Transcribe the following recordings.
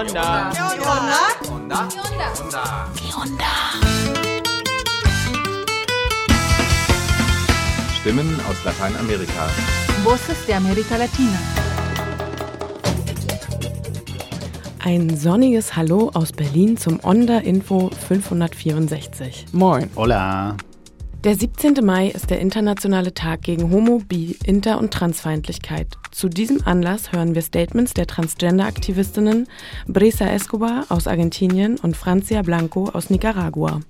onda? ¿Qué onda? Onda. ¿Qué onda? Stimmen aus Lateinamerika. Voces de América Latina. Ein sonniges Hallo aus Berlin zum Onda Info 564. Moin. Hola. Der 17. Mai ist der internationale Tag gegen Homo, Bi, Inter- und Transfeindlichkeit. Zu diesem Anlass hören wir Statements der Transgender-Aktivistinnen Brisa Escobar aus Argentinien und Francia Blanco aus Nicaragua.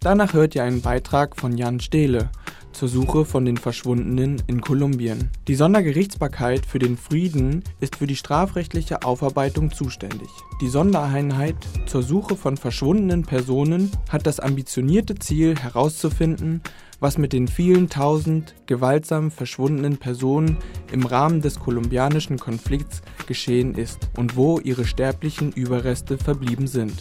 Danach hört ihr einen Beitrag von Jan Stehle zur Suche von den Verschwundenen in Kolumbien. Die Sondergerichtsbarkeit für den Frieden ist für die strafrechtliche Aufarbeitung zuständig. Die Sondereinheit zur Suche von verschwundenen Personen hat das ambitionierte Ziel herauszufinden, was mit den vielen tausend gewaltsam verschwundenen Personen im Rahmen des kolumbianischen Konflikts geschehen ist und wo ihre sterblichen Überreste verblieben sind.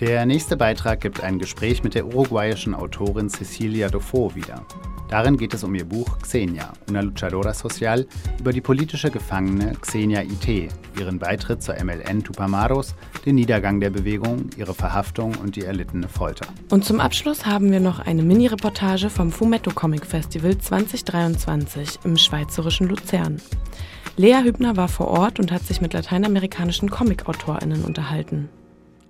Der nächste Beitrag gibt ein Gespräch mit der uruguayischen Autorin Cecilia Dofo wieder. Darin geht es um ihr Buch Xenia, una luchadora social, über die politische Gefangene Xenia Ite, ihren Beitritt zur MLN Tupamaros, den Niedergang der Bewegung, ihre Verhaftung und die erlittene Folter. Und zum Abschluss haben wir noch eine Mini-Reportage vom Fumetto Comic Festival 2023 im schweizerischen Luzern. Lea Hübner war vor Ort und hat sich mit lateinamerikanischen Comic-AutorInnen unterhalten.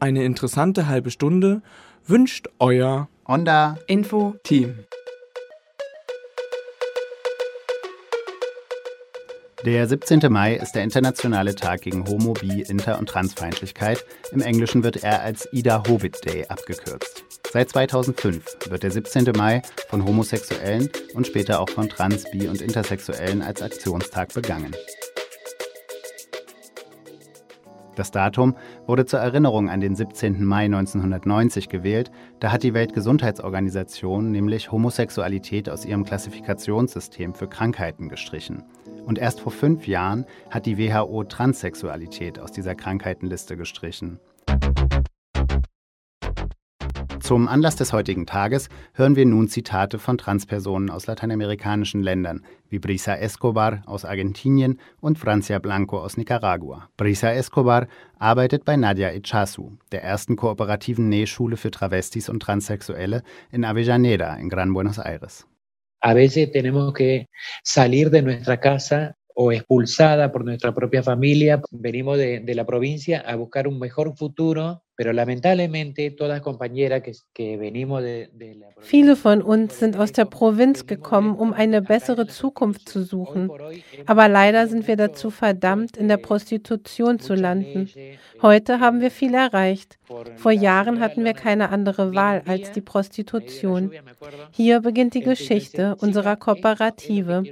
Eine interessante halbe Stunde wünscht euer Onda Info Team. Der 17. Mai ist der internationale Tag gegen Homo, Bi, Inter- und Transfeindlichkeit. Im Englischen wird er als Ida Hobbit Day abgekürzt. Seit 2005 wird der 17. Mai von Homosexuellen und später auch von Trans-, Bi- und Intersexuellen als Aktionstag begangen. Das Datum wurde zur Erinnerung an den 17. Mai 1990 gewählt. Da hat die Weltgesundheitsorganisation nämlich Homosexualität aus ihrem Klassifikationssystem für Krankheiten gestrichen. Und erst vor fünf Jahren hat die WHO Transsexualität aus dieser Krankheitenliste gestrichen. Zum Anlass des heutigen Tages hören wir nun Zitate von Transpersonen aus lateinamerikanischen Ländern, wie Brisa Escobar aus Argentinien und Francia Blanco aus Nicaragua. Brisa Escobar arbeitet bei Nadia Echazu, der ersten kooperativen Nähschule für Travestis und Transsexuelle in Avellaneda in Gran Buenos Aires. A veces tenemos que salir de nuestra casa o expulsada por nuestra propia familia. Venimos de, de, la provincia a buscar un mejor futuro, pero lamentablemente todas compañeras que, que venimos de, de la provincia. Viele von uns sind aus der Provinz gekommen, um eine bessere Zukunft zu suchen. Aber leider sind wir dazu verdammt, in der Prostitution zu landen. Heute haben wir viel erreicht. Vor Jahren hatten wir keine andere Wahl als die Prostitution. Hier beginnt die Geschichte unserer Kooperative.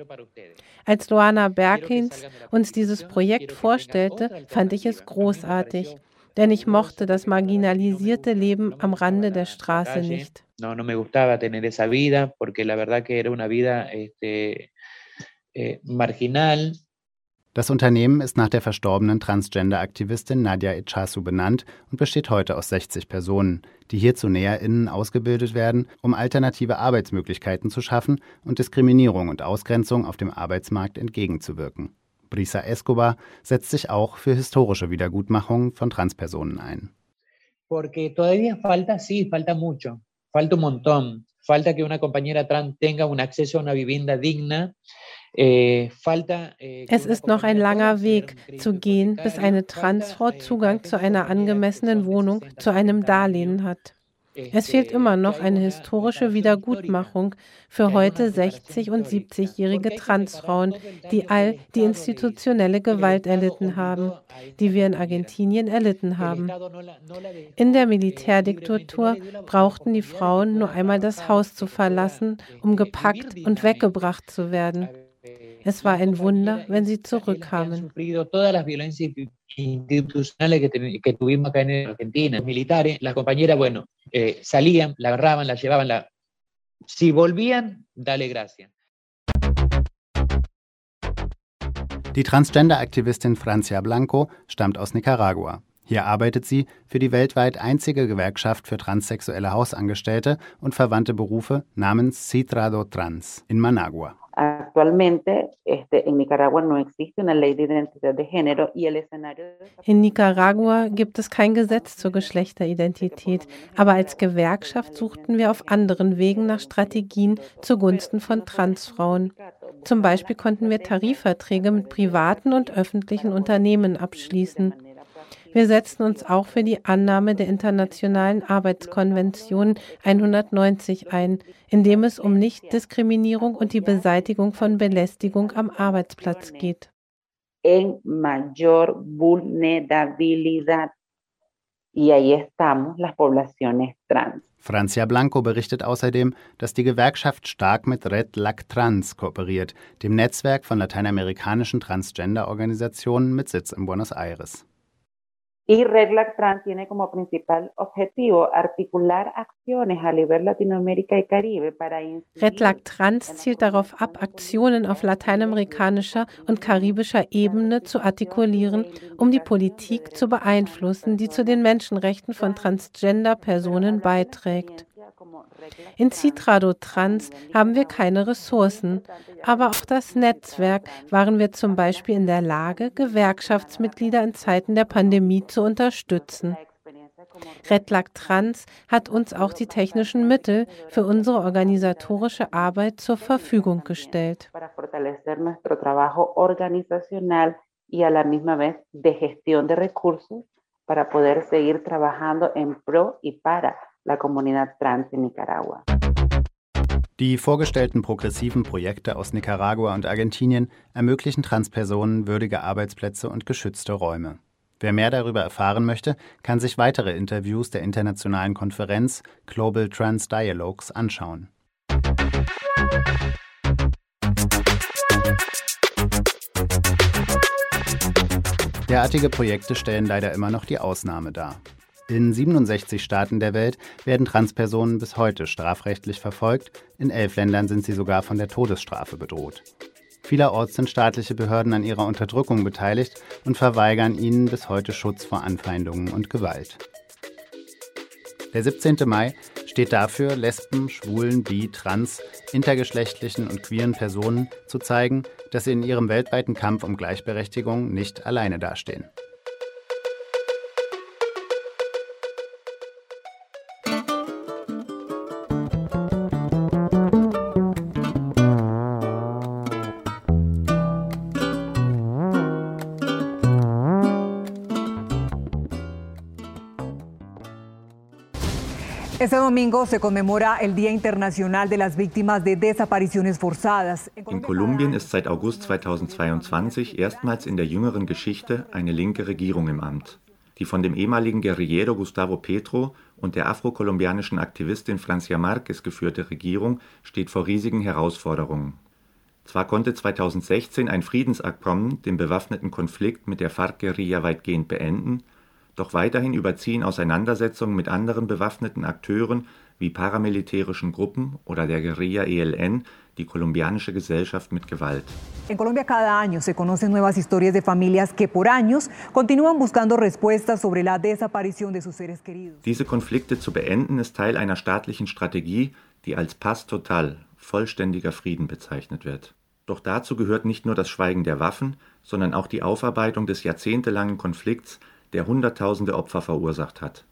Als Luana Berkins uns dieses Projekt vorstellte, fand ich es großartig, denn ich mochte das marginalisierte Leben am Rande der Straße nicht. No, no me gustaba tener esa vida, porque la verdad que era una vida este, eh, marginal. Das Unternehmen ist nach der verstorbenen Transgender-Aktivistin Nadia Echazu benannt und besteht heute aus 60 Personen, die hier zu NäherInnen ausgebildet werden, um alternative Arbeitsmöglichkeiten zu schaffen und Diskriminierung und Ausgrenzung auf dem Arbeitsmarkt entgegenzuwirken. Brisa Escobar setzt sich auch für historische Wiedergutmachung von Transpersonen ein. Porque todavía falta, sí, falta mucho, falta un montón. Falta que una compañera trans tenga un acceso a una vivienda digna. Es ist noch ein langer Weg zu gehen, bis eine Transfrau Zugang zu einer angemessenen Wohnung, zu einem Darlehen hat. Es fehlt immer noch eine historische Wiedergutmachung für heute 60- und 70-jährige Transfrauen, die all die institutionelle Gewalt erlitten haben, die wir in Argentinien erlitten haben. In der Militärdiktatur brauchten die Frauen nur einmal das Haus zu verlassen, um gepackt und weggebracht zu werden. Es war ein Wunder, wenn sie zurückkamen. institucionales que, que, tuvimos acá en Argentina, militares, las compañeras, bueno, eh, salían, la agarraban, la llevaban, la... si volvían, dale gracias. Die Transgender-Aktivistin Francia Blanco stammt aus Nicaragua. Hier arbeitet sie für die weltweit einzige Gewerkschaft für transsexuelle Hausangestellte und verwandte Berufe namens Citrado Trans in Managua. In Nicaragua gibt es kein Gesetz zur Geschlechteridentität, aber als Gewerkschaft suchten wir auf anderen Wegen nach Strategien zugunsten von Transfrauen. Zum Beispiel konnten wir Tarifverträge mit privaten und öffentlichen Unternehmen abschließen. Wir setzen uns auch für die Annahme der Internationalen Arbeitskonvention 190 ein, indem es um Nichtdiskriminierung und die Beseitigung von Belästigung am Arbeitsplatz geht. En mayor vulnerabilidad. Y ahí estamos las poblaciones trans. Francia Blanco berichtet außerdem, dass die Gewerkschaft stark mit Red Lac Trans kooperiert, dem Netzwerk von lateinamerikanischen Transgender-Organisationen mit Sitz in Buenos Aires. Y REDLAC Trans tiene como principal objetivo articular acciones a nivel Latinoamérica y Caribe para REDLAC Trans zielt darauf ab, Aktionen auf lateinamerikanischer und karibischer Ebene zu artikulieren, um die Politik zu beeinflussen, die zu den Menschenrechten von Transgender-Personen beiträgt. In Citrado Trans haben wir keine Ressourcen, aber auch das Netzwerk waren wir zum Beispiel in der Lage, Gewerkschaftsmitglieder in Zeiten der Pandemie zu unterstützen. Redlac Trans hat uns auch die technischen Mittel für unsere organisatorische Arbeit zur Verfügung gestellt. y a la misma vez de gestión de recursos para poder seguir trabajando en pro y para la comunidad trans en Nicaragua. Die vorgestellten progressiven Projekte aus Nicaragua und Argentinien ermöglichen Transpersonen würdige Arbeitsplätze und geschützte Räume. Wer mehr darüber erfahren möchte, kann sich weitere Interviews der internationalen Konferenz Global Trans Dialogues anschauen. Derartige Projekte stellen leider immer noch die Ausnahme dar. In 67 Staaten der Welt werden Transpersonen bis heute strafrechtlich verfolgt, in elf Ländern sind sie sogar von der Todesstrafe bedroht. Vielerorts sind staatliche Behörden an ihrer Unterdrückung beteiligt und verweigern ihnen bis heute Schutz vor Anfeindungen und Gewalt. Der 17. Mai steht dafür, Lesben, Schwulen, Bi, Trans, intergeschlechtlichen und queeren Personen zu zeigen, dass sie in ihrem weltweiten Kampf um Gleichberechtigung nicht alleine dastehen. Domingo se conmemora el Día Internacional de las Víctimas de Desapariciones Forzadas. In Kolumbien ist seit August 2022 erstmals in der jüngeren Geschichte eine linke Regierung im Amt. Die von dem ehemaligen Guerillero Gustavo Petro und der afrokolumbianischen Aktivistin Francia Marquez geführte Regierung steht vor riesigen Herausforderungen. Zwar konnte 2016 ein Friedensabkommen den bewaffneten Konflikt mit der FARC-Guerilla weitgehend beenden, doch weiterhin überziehen Auseinandersetzungen mit anderen bewaffneten Akteuren wie paramilitärischen Gruppen oder der Guerilla ELN die kolumbianische Gesellschaft mit Gewalt. En Colombia cada año se conocen nuevas historias de familias que por años continúan buscando respuestas sobre la desaparición de sus seres queridos. Diese Konflikte zu beenden ist Teil einer staatlichen Strategie, die als Pass Total, vollständiger Frieden bezeichnet wird. Doch dazu gehört nicht nur das Schweigen der Waffen, sondern auch die Aufarbeitung des jahrzehntelangen Konflikts der Hunderttausende Opfer verursacht hat.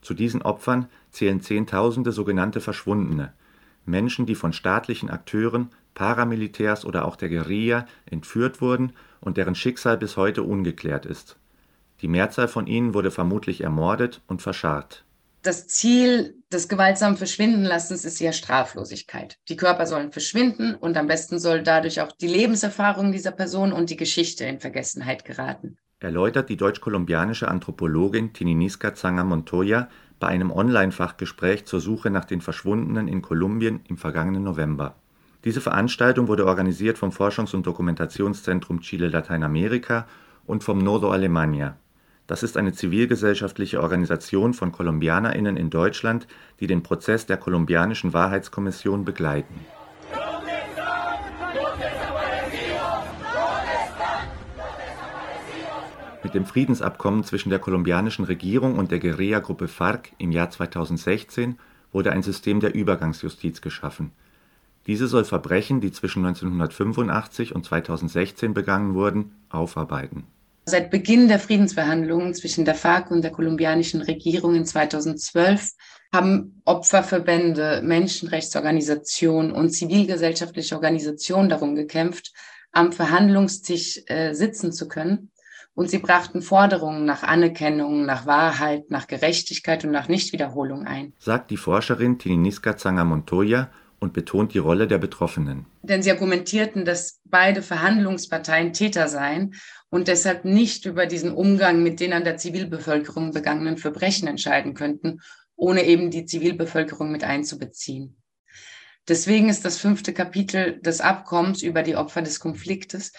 Zu diesen Opfern zählen Zehntausende sogenannte Verschwundene, Menschen, die von staatlichen Akteuren, Paramilitärs oder auch der Guerilla entführt wurden und deren Schicksal bis heute ungeklärt ist. Die Mehrzahl von ihnen wurde vermutlich ermordet und verscharrt. Das Ziel des gewaltsamen Verschwindenlassens ist ja Straflosigkeit. Die Körper sollen verschwinden und am besten soll dadurch auch die Lebenserfahrung dieser Person und die Geschichte in Vergessenheit geraten erläutert die deutsch-kolumbianische Anthropologin Tininiska Zanger Montoya bei einem Online-Fachgespräch zur Suche nach den Verschwundenen in Kolumbien im vergangenen November. Diese Veranstaltung wurde organisiert vom Forschungs- und Dokumentationszentrum Chile Lateinamerika und vom Nodo Alemania. Das ist eine zivilgesellschaftliche Organisation von KolumbianerInnen in Deutschland, die den Prozess der kolumbianischen Wahrheitskommission begleiten Mit dem Friedensabkommen zwischen der kolumbianischen Regierung und der Guerilla-Gruppe FARC im Jahr 2016 wurde ein System der Übergangsjustiz geschaffen. Diese soll Verbrechen, die zwischen 1985 und 2016 begangen wurden, aufarbeiten. Seit Beginn der Friedensverhandlungen zwischen der FARC und der kolumbianischen Regierung in 2012 haben Opferverbände, Menschenrechtsorganisationen und zivilgesellschaftliche Organisationen darum gekämpft, am Verhandlungstisch äh, sitzen zu können. Und sie brachten Forderungen nach Anerkennung, nach Wahrheit, nach Gerechtigkeit und nach Nichtwiederholung ein. Sagt die Forscherin Tininiska Zanga Montoya und betont die Rolle der Betroffenen. Denn sie argumentierten, dass beide Verhandlungsparteien Täter seien und deshalb nicht über diesen Umgang mit den an der Zivilbevölkerung begangenen Verbrechen entscheiden könnten, ohne eben die Zivilbevölkerung mit einzubeziehen. Deswegen ist das fünfte Kapitel des Abkommens über die Opfer des Konfliktes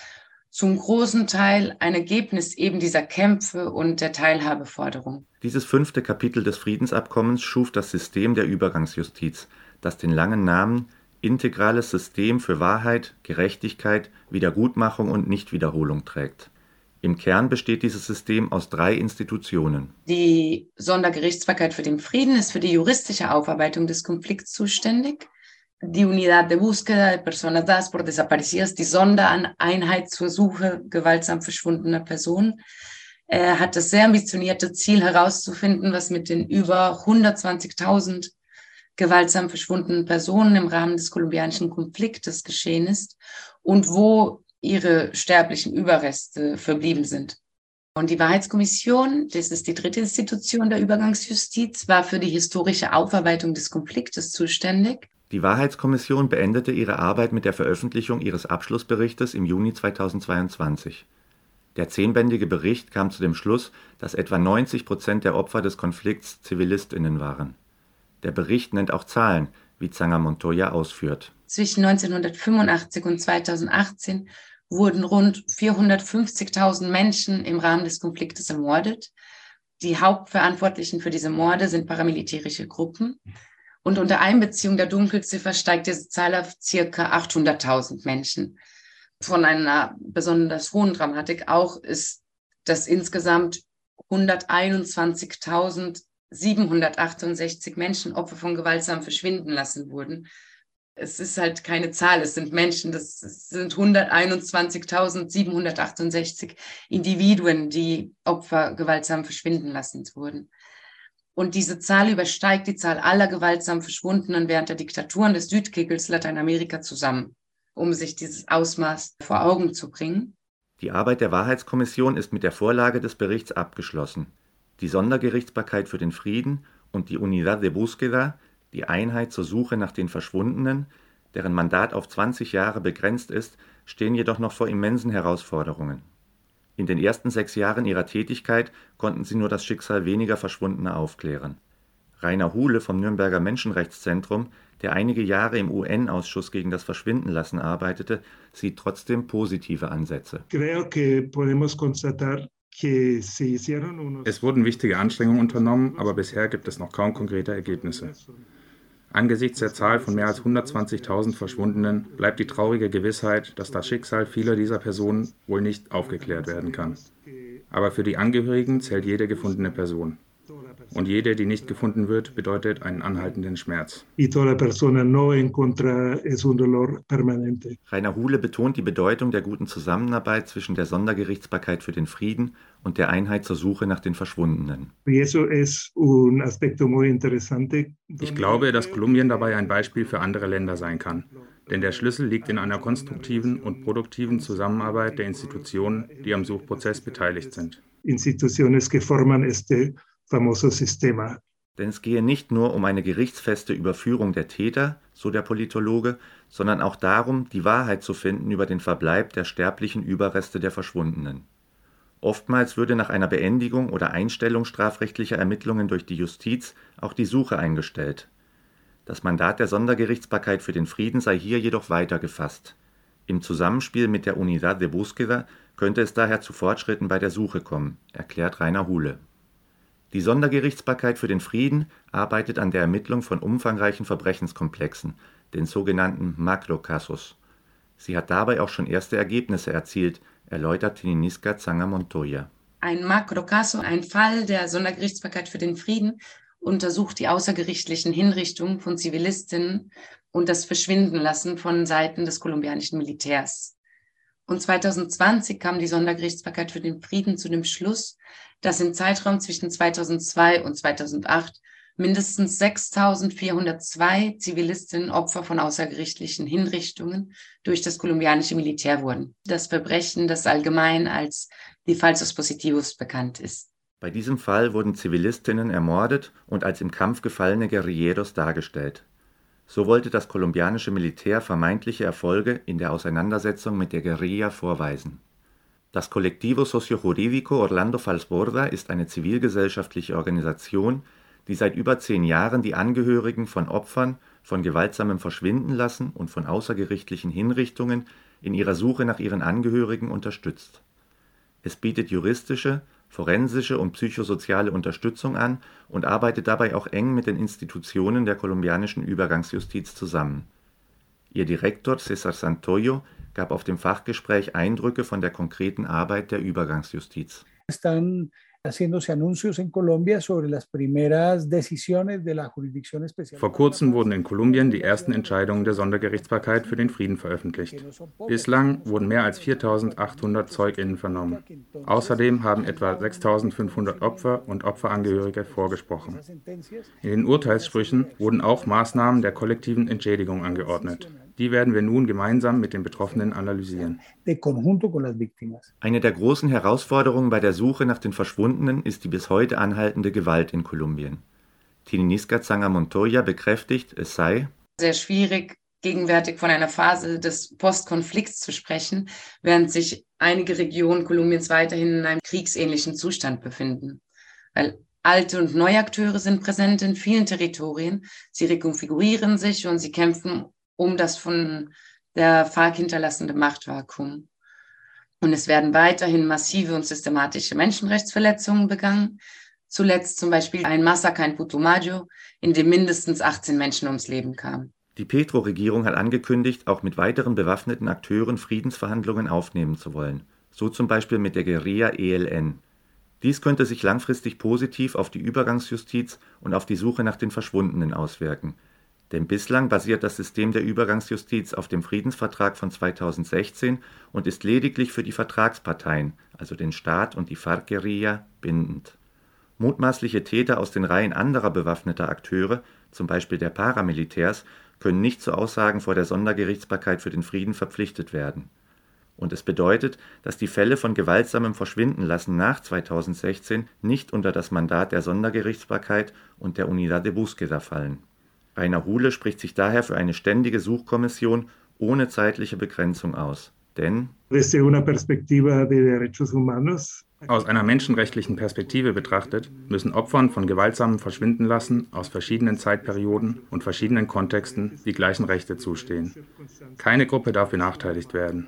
zum großen Teil ein Ergebnis eben dieser Kämpfe und der Teilhabeforderung. Dieses fünfte Kapitel des Friedensabkommens schuf das System der Übergangsjustiz, das den langen Namen Integrales System für Wahrheit, Gerechtigkeit, Wiedergutmachung und Nichtwiederholung trägt. Im Kern besteht dieses System aus drei Institutionen. Die Sondergerichtsbarkeit für den Frieden ist für die juristische Aufarbeitung des Konflikts zuständig. Die Unidad de Búsqueda de Personas Dadas por Desaparecidas, die Sondereinheit zur Suche gewaltsam verschwundener Personen, äh, hat das sehr ambitionierte Ziel herauszufinden, was mit den über 120.000 gewaltsam verschwundenen Personen im Rahmen des kolumbianischen Konfliktes geschehen ist und wo ihre sterblichen Überreste verblieben sind. Und die Wahrheitskommission, das ist die dritte Institution der Übergangsjustiz, war für die historische Aufarbeitung des Konfliktes zuständig. Die Wahrheitskommission beendete ihre Arbeit mit der Veröffentlichung ihres Abschlussberichtes im Juni 2022. Der zehnbändige Bericht kam zu dem Schluss, dass etwa 90 Prozent der Opfer des Konflikts ZivilistInnen waren. Der Bericht nennt auch Zahlen, wie Zanger Montoya ausführt. Zwischen 1985 und 2018 wurden rund 450.000 Menschen im Rahmen des Konfliktes ermordet. Die Hauptverantwortlichen für diese Morde sind paramilitärische Gruppen. Und unter Einbeziehung der Dunkelziffer steigt diese Zahl auf circa 800.000 Menschen. Von einer besonders hohen Dramatik auch ist, dass insgesamt 121.000 768 Menschen Opfer von gewaltsam verschwinden lassen wurden. Es ist halt keine Zahl, es sind Menschen, das sind 121.768 Individuen, die Opfer gewaltsam verschwinden lassen wurden. Und diese Zahl übersteigt die Zahl aller gewaltsam Verschwundenen während der Diktaturen des Südkegels Lateinamerika zusammen, um sich dieses Ausmaß vor Augen zu bringen. Die Arbeit der Wahrheitskommission ist mit der Vorlage des Berichts abgeschlossen die Sondergerichtsbarkeit für den Frieden und die Unidad de Búsqueda, die Einheit zur Suche nach den Verschwundenen, deren Mandat auf 20 Jahre begrenzt ist, stehen jedoch noch vor immensen Herausforderungen. In den ersten sechs Jahren ihrer Tätigkeit konnten sie nur das Schicksal weniger Verschwundener aufklären. Rainer Huhle vom Nürnberger Menschenrechtszentrum, der einige Jahre im UN-Ausschuss gegen das Verschwindenlassen arbeitete, sieht trotzdem positive Ansätze. Es wurden wichtige Anstrengungen unternommen, aber bisher gibt es noch kaum konkrete Ergebnisse. Angesichts der Zahl von mehr als 120.000 Verschwundenen bleibt die traurige Gewissheit, dass das Schicksal vieler dieser Personen wohl nicht aufgeklärt werden kann. Aber für die Angehörigen zählt jede gefundene Person. Und jede, die nicht gefunden wird, bedeutet einen anhaltenden Schmerz. Rainer Huhle betont die Bedeutung der guten Zusammenarbeit zwischen der Sondergerichtsbarkeit für den Frieden und der Einheit zur Suche nach den Verschwundenen. Ich glaube, dass Kolumbien dabei ein Beispiel für andere Länder sein kann. Denn der Schlüssel liegt in einer konstruktiven und produktiven Zusammenarbeit der Institutionen, die am Suchprozess beteiligt sind. Instituciones que forman este famoso sistema. Denn es gehe nicht nur um eine gerichtsfeste Überführung der Täter, so der Politologe, sondern auch darum, die Wahrheit zu finden über den Verbleib der sterblichen Überreste der Verschwundenen. Oftmals würde nach einer Beendigung oder Einstellung strafrechtlicher Ermittlungen durch die Justiz auch die Suche eingestellt. Das Mandat der Sondergerichtsbarkeit für den Frieden sei hier jedoch weiter gefasst. Im Zusammenspiel mit der Unidad de Búsqueda könnte es daher zu Fortschritten bei der Suche kommen, erklärt Rainer Huhle. Die Sondergerichtsbarkeit für den Frieden arbeitet an der Ermittlung von umfangreichen Verbrechenskomplexen, den sogenannten Makrocasos. Sie hat dabei auch schon erste Ergebnisse erzielt, erläutert Tininiska Zanger Montoya. Ein Makrocaso, ein Fall der Sondergerichtsbarkeit für den Frieden, untersucht die außergerichtlichen Hinrichtungen von Zivilistinnen und das Verschwindenlassen von Seiten des kolumbianischen Militärs. Und 2020 kam die Sondergerichtsbarkeit für den Frieden zu dem Schluss, dass im Zeitraum zwischen 2002 und 2008 mindestens 6.402 Zivilistinnen Opfer von außergerichtlichen Hinrichtungen durch das kolumbianische Militär wurden. Das Verbrechen, das allgemein als die Falsos Positivos bekannt ist. Bei diesem Fall wurden Zivilistinnen ermordet und als im Kampf gefallene Guerilleros dargestellt. So wollte das kolumbianische Militär vermeintliche Erfolge in der Auseinandersetzung mit der Guerilla vorweisen. Das Colectivo Sociojurídico Orlando Falsborda ist eine zivilgesellschaftliche Organisation, die seit über zehn Jahren die Angehörigen von Opfern von gewaltsamem Verschwindenlassen und von außergerichtlichen Hinrichtungen in ihrer Suche nach ihren Angehörigen unterstützt. Es bietet juristische, forensische und psychosoziale Unterstützung an und arbeitet dabei auch eng mit den Institutionen der kolumbianischen Übergangsjustiz zusammen. Ihr Direktor César Santoyo gab auf dem Fachgespräch Eindrücke von der konkreten Arbeit der Übergangsjustiz. Están haciéndose anuncios en Colombia sobre las primeras decisiones de la Jurisdicción Especial. Vor kurzem wurden in Kolumbien die ersten Entscheidungen der Sondergerichtsbarkeit für den Frieden veröffentlicht. Bislang wurden mehr als 4800 ZeugInnen vernommen. Außerdem haben etwa 6500 Opfer und Opferangehörige vorgesprochen. In den Urteilssprüchen wurden auch Maßnahmen der kollektiven Entschädigung angeordnet. Die werden wir nun gemeinsam mit den Betroffenen analysieren. Eine der großen Herausforderungen bei der Suche nach den Verschwundenen ist die bis heute anhaltende Gewalt in Kolumbien. Tininiska Zanga Montoya bekräftigt, es sei sehr schwierig, gegenwärtig von einer Phase des Postkonflikts zu sprechen, während sich einige Regionen Kolumbiens weiterhin in einem kriegsähnlichen Zustand befinden. Weil alte und neue Akteure sind präsent in vielen Territorien, sie rekonfigurieren sich und sie kämpfen um das von der FARC hinterlassene Machtvakuum. Und es werden weiterhin massive und systematische Menschenrechtsverletzungen begangen. Zuletzt zum Beispiel ein Massaker in Putumayo, in dem mindestens 18 Menschen ums Leben kamen. Die Petro-Regierung hat angekündigt, auch mit weiteren bewaffneten Akteuren Friedensverhandlungen aufnehmen zu wollen, so zum Beispiel mit der Guerilla ELN. Dies könnte sich langfristig positiv auf die Übergangsjustiz und auf die Suche nach den Verschwundenen auswirken, denn bislang basiert das System der Übergangsjustiz auf dem Friedensvertrag von 2016 und ist lediglich für die Vertragsparteien, also den Staat und die FARC-Guerilla, bindend. Mutmaßliche Täter aus den Reihen anderer bewaffneter Akteure, zum Beispiel der Paramilitärs, können nicht zu Aussagen vor der Sondergerichtsbarkeit für den Frieden verpflichtet werden. Und es bedeutet, dass die Fälle von gewaltsamem Verschwindenlassen nach 2016 nicht unter das Mandat der Sondergerichtsbarkeit und der Unidad de Búsqueda fallen Rainer Huhle spricht sich daher für eine ständige Suchkommission ohne zeitliche Begrenzung aus. Denn aus einer menschenrechtlichen Perspektive betrachtet müssen Opfern von gewaltsamem Verschwindenlassen aus verschiedenen Zeitperioden und verschiedenen Kontexten die gleichen Rechte zustehen. Keine Gruppe darf benachteiligt werden.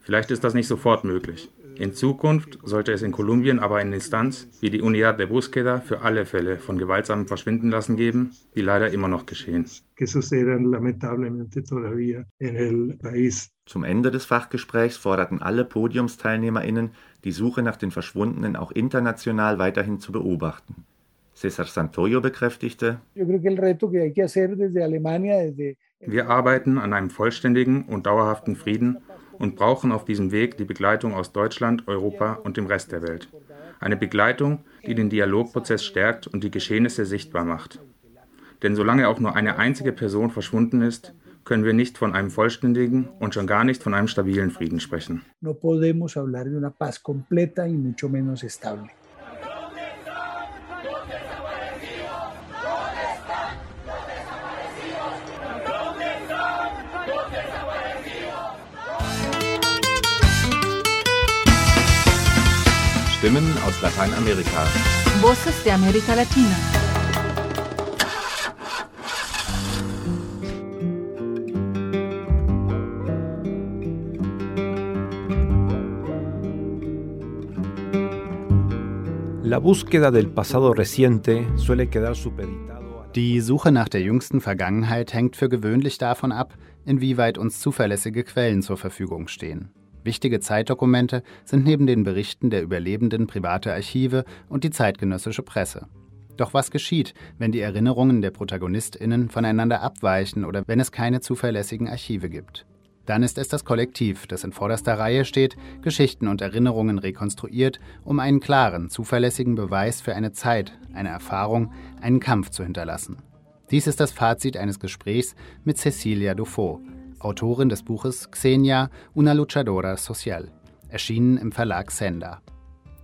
Vielleicht ist das nicht sofort möglich. In Zukunft sollte es in Kolumbien aber eine Instanz wie die Unidad de Búsqueda für alle Fälle von gewaltsamem Verschwindenlassen geben, die leider immer noch geschehen. Zum Ende des Fachgesprächs forderten alle PodiumsteilnehmerInnen, die Suche nach den Verschwundenen auch international weiterhin zu beobachten. César Santoyo bekräftigte, wir arbeiten an einem vollständigen und dauerhaften Frieden und brauchen auf diesem Weg die Begleitung aus Deutschland, Europa und dem Rest der Welt. Eine Begleitung, die den Dialogprozess stärkt und die Geschehnisse sichtbar macht. Denn solange auch nur eine einzige Person verschwunden ist, können wir nicht von einem vollständigen und schon gar nicht von einem stabilen Frieden sprechen. No podemos hablar de una paz completa y mucho menos estable. Stimmen aus Lateinamerika. Voces de América Latina. La búsqueda del pasado reciente suele quedar supeditado Die Suche nach der jüngsten Vergangenheit hängt für gewöhnlich davon ab, inwieweit uns zuverlässige Quellen zur Verfügung stehen. Wichtige Zeitdokumente sind neben den Berichten der Überlebenden private Archive und die zeitgenössische Presse. Doch was geschieht, wenn die Erinnerungen der Protagonistinnen voneinander abweichen oder wenn es keine zuverlässigen Archive gibt? Dann ist es das Kollektiv, das in vorderster Reihe steht, Geschichten und Erinnerungen rekonstruiert, um einen klaren, zuverlässigen Beweis für eine Zeit, eine Erfahrung, einen Kampf zu hinterlassen. Dies ist das Fazit eines Gesprächs mit Cecilia Dufaux, Autorin des Buches Xenia, una luchadora social, erschienen im Verlag Senda.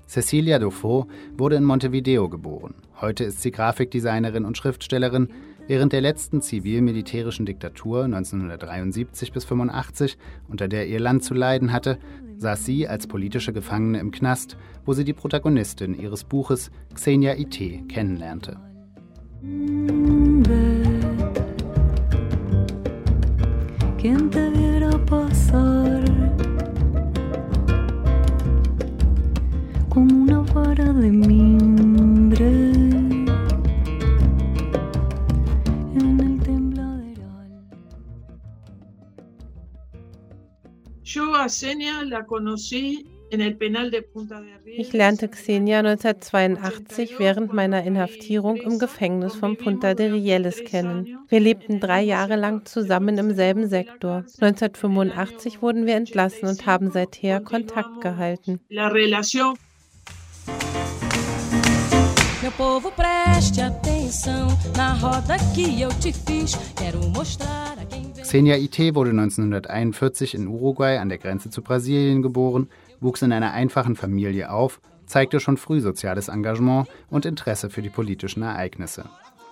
Cecilia Dufaux wurde in Montevideo geboren. Heute ist sie Grafikdesignerin und Schriftstellerin. Während der letzten zivil-militärischen Diktatur 1973 bis 85, unter der ihr Land zu leiden hatte, saß sie als politische Gefangene im Knast, wo sie die Protagonistin ihres Buches Xenia Ite kennenlernte. Quien te viera pasar como una vara de mimbre en el tembladeral. Yo a Senia la conocí Ich lernte Xenia 1982 während meiner Inhaftierung im Gefängnis von Punta de Rieles kennen. Wir lebten drei Jahre lang zusammen im selben Sektor. 1985 wurden wir entlassen und haben seither Kontakt gehalten. Xenia Ite wurde 1941 in Uruguay an der Grenze zu Brasilien geboren, wuchs in einer einfachen Familie auf, zeigte schon früh soziales Engagement und Interesse für die politischen Ereignisse.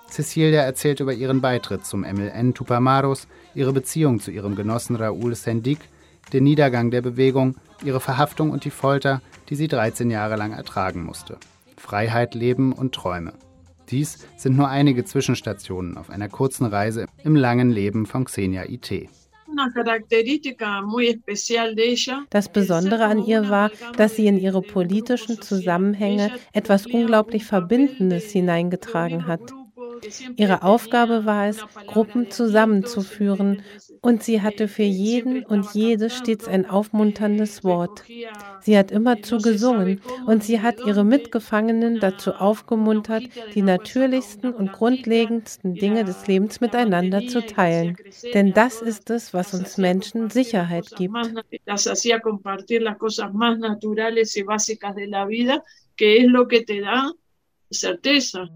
Cecilia erzählt über ihren Beitritt zum MLN Tupamaros, ihre Beziehung zu ihrem Genossen Raúl Sendik, den Niedergang der Bewegung, ihre Verhaftung und die Folter, die sie 13 Jahre lang ertragen musste. Freiheit, Leben und Träume. Dies sind nur einige Zwischenstationen auf einer kurzen Reise im langen Leben von Xenia IT. Das Besondere an ihr war, dass sie in ihre politischen Zusammenhänge etwas unglaublich Verbindendes hineingetragen hat. Ihre Aufgabe war es, Gruppen zusammenzuführen und sie hatte für jeden und jede stets ein aufmunterndes Wort. Sie hat immerzu gesungen und sie hat ihre Mitgefangenen dazu aufgemuntert, die natürlichsten und grundlegendsten Dinge des Lebens miteinander zu teilen. Denn das ist es, was uns Menschen Sicherheit gibt. que es lo que te da certeza.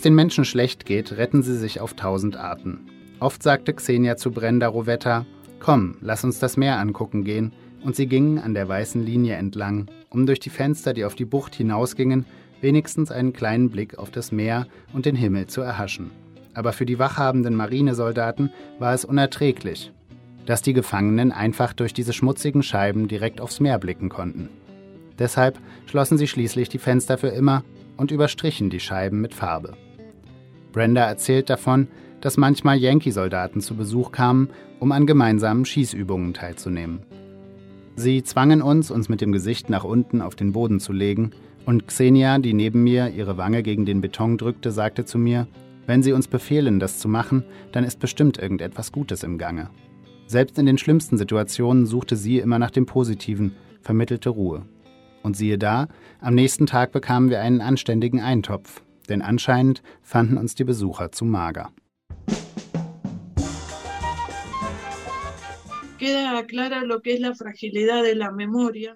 Es den Menschen schlecht geht, retten sie sich auf tausend Arten. Oft sagte Xenia zu Brenda Rovetta, Komm, lass uns das Meer angucken gehen, und sie gingen an der weißen Linie entlang, um durch die Fenster, die auf die Bucht hinausgingen, wenigstens einen kleinen Blick auf das Meer und den Himmel zu erhaschen. Aber für die wachhabenden Marinesoldaten war es unerträglich, dass die Gefangenen einfach durch diese schmutzigen Scheiben direkt aufs Meer blicken konnten. Deshalb schlossen sie schließlich die Fenster für immer und überstrichen die Scheiben mit Farbe. Brenda erzählt davon, dass manchmal Yankee-Soldaten zu Besuch kamen, um an gemeinsamen Schießübungen teilzunehmen. Sie zwangen uns, uns mit dem Gesicht nach unten auf den Boden zu legen, und Xenia, die neben mir ihre Wange gegen den Beton drückte, sagte zu mir, wenn Sie uns befehlen, das zu machen, dann ist bestimmt irgendetwas Gutes im Gange. Selbst in den schlimmsten Situationen suchte sie immer nach dem Positiven, vermittelte Ruhe. Und siehe da, am nächsten Tag bekamen wir einen anständigen Eintopf, denn anscheinend fanden uns die Besucher zu mager.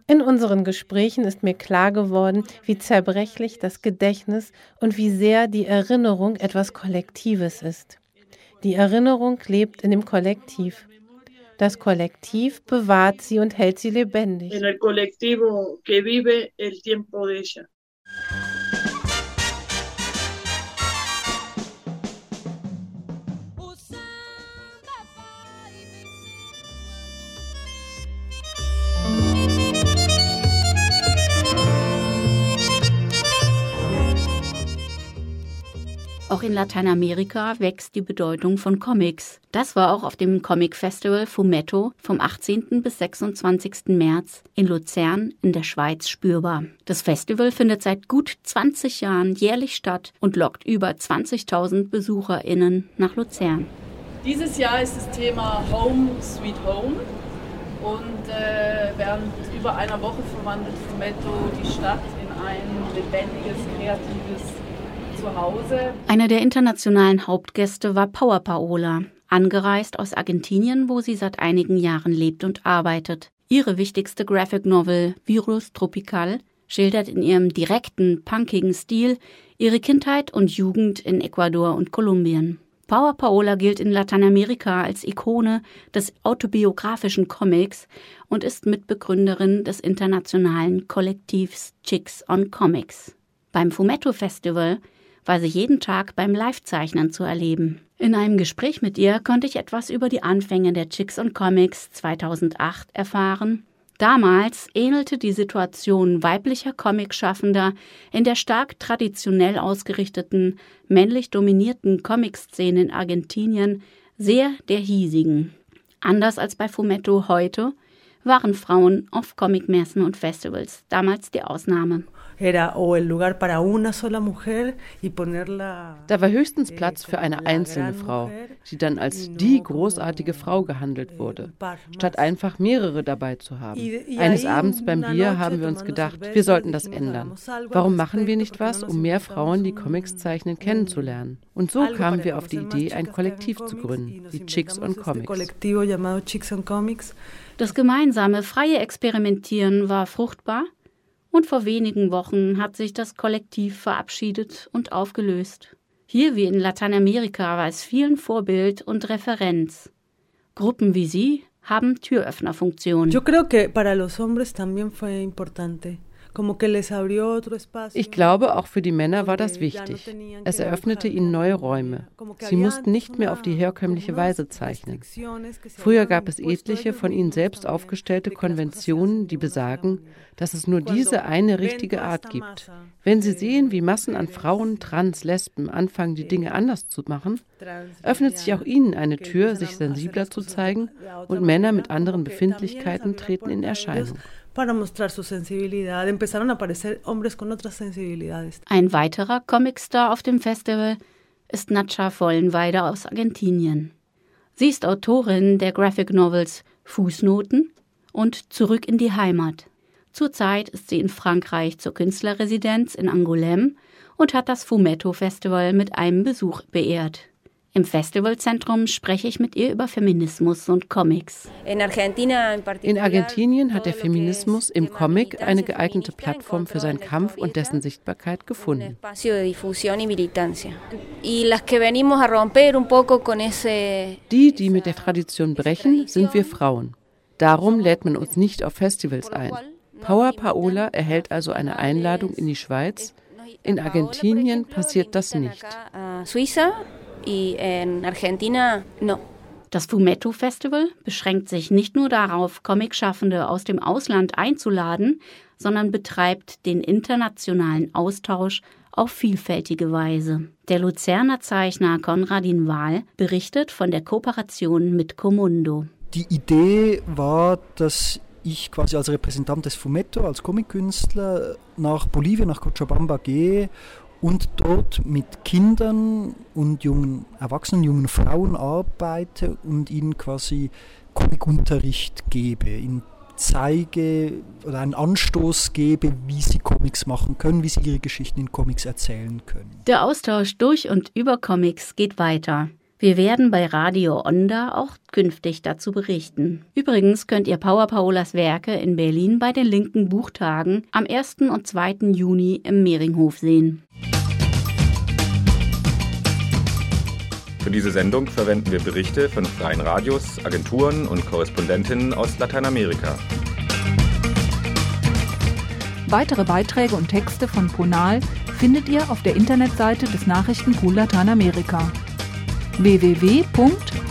In unseren Gesprächen ist mir klar geworden, wie zerbrechlich das Gedächtnis und wie sehr die Erinnerung etwas Kollektives ist. Die Erinnerung lebt in dem Kollektiv. Das Kollektiv bewahrt sie und hält sie lebendig. Auch in Lateinamerika wächst die Bedeutung von Comics. Das war auch auf dem Comic Festival Fumetto vom 18. bis 26. März in Luzern in der Schweiz spürbar. Das Festival findet seit gut 20 Jahren jährlich statt und lockt über 20.000 BesucherInnen nach Luzern. Dieses Jahr ist das Thema Home Sweet Home und äh, während über einer Woche verwandelt Fumetto die Stadt in ein lebendiges, kreatives. Einer der internationalen Hauptgäste war Power Paola, angereist aus Argentinien, wo sie seit einigen Jahren lebt und arbeitet. Ihre wichtigste Graphic Novel Virus Tropical schildert in ihrem direkten, punkigen Stil ihre Kindheit und Jugend in Ecuador und Kolumbien. Power Paola gilt in Lateinamerika als Ikone des autobiografischen Comics und ist Mitbegründerin des internationalen Kollektivs Chicks on Comics. Beim Fumetto Festival war sie jeden Tag beim Livezeichnen zu erleben. In einem Gespräch mit ihr konnte ich etwas über die Anfänge der Chicks und Comics 2008 erfahren. Damals ähnelte die Situation weiblicher Comicschaffender in der stark traditionell ausgerichteten, männlich dominierten Comic-Szene in Argentinien sehr der hiesigen. Anders als bei Fumetto heute waren Frauen auf Comicmessen und Festivals damals die Ausnahme. Da war höchstens Platz für eine einzelne Frau, die dann als die großartige Frau gehandelt wurde, statt einfach mehrere dabei zu haben. Eines Abends beim Bier haben wir uns gedacht, wir sollten das ändern. Warum machen wir nicht was, um mehr Frauen, die Comics zeichnen, kennenzulernen? Und so kamen wir auf die Idee, ein Kollektiv zu gründen, die Chicks on Comics. Das gemeinsame freie Experimentieren war fruchtbar und vor wenigen Wochen hat sich das Kollektiv verabschiedet und aufgelöst. Hier wie in Lateinamerika war es vielen Vorbild und Referenz. Gruppen wie sie haben Türöffnerfunktion. Yo creo que para los hombres también fue importante. Ich glaube, auch für die Männer war das wichtig. Es eröffnete ihnen neue Räume. Sie mussten nicht mehr auf die herkömmliche Weise zeichnen. Früher gab es etliche von ihnen selbst aufgestellte Konventionen, die besagen, dass es nur diese eine richtige Art gibt. Wenn sie sehen, wie Massen an Frauen, Trans, Lesben anfangen, die Dinge anders zu machen, öffnet sich auch ihnen eine Tür, sich sensibler zu zeigen und Männer mit anderen Befindlichkeiten treten in Erscheinung para mostrar su sensibilidad. Empezaron a aparecer hombres con otras sensibilidades. Ein weiterer Comicstar auf dem Festival ist Nacha Vollenweider aus Argentinien. Sie ist Autorin der Graphic Novels Fußnoten und Zurück in die Heimat. Zurzeit ist sie in Frankreich zur Künstlerresidenz in Angoulême und hat das Fumetto Festival mit einem Besuch beehrt. Im Festivalzentrum spreche ich mit ihr über Feminismus und Comics. In Argentinien hat der Feminismus im Comic eine geeignete Plattform für seinen Kampf und dessen Sichtbarkeit gefunden. Die, die mit der Tradition brechen, sind wir Frauen. Darum lädt man uns nicht auf Festivals ein. Power Paola erhält also eine Einladung in die Schweiz. In Argentinien passiert das nicht y en Argentina no. Das Fumetto Festival beschränkt sich nicht nur darauf, Comicschaffende aus dem Ausland einzuladen, sondern betreibt den internationalen Austausch auf vielfältige Weise. Der Luzerner Zeichner Konradin Wahl berichtet von der Kooperation mit Comundo. Die Idee war, dass ich quasi als Repräsentant des Fumetto, als Comickünstler nach Bolivien, nach Cochabamba gehe und dort mit Kindern und jungen Erwachsenen, jungen Frauen arbeite und ihnen quasi Comic-Unterricht gebe, ihnen zeige oder einen Anstoß gebe, wie sie Comics machen können, wie sie ihre Geschichten in Comics erzählen können. Der Austausch durch und über Comics geht weiter. Wir werden bei Radio Onda auch künftig dazu berichten. Übrigens könnt ihr Power Paolas Werke in Berlin bei den linken Buchtagen am 1. und 2. Juni im Mehringhof sehen. Für diese Sendung verwenden wir Berichte von freien Radios, Agenturen und Korrespondentinnen aus Lateinamerika. Weitere Beiträge und Texte von Ponal findet ihr auf der Internetseite des Nachrichtenpool Lateinamerika www.npla.de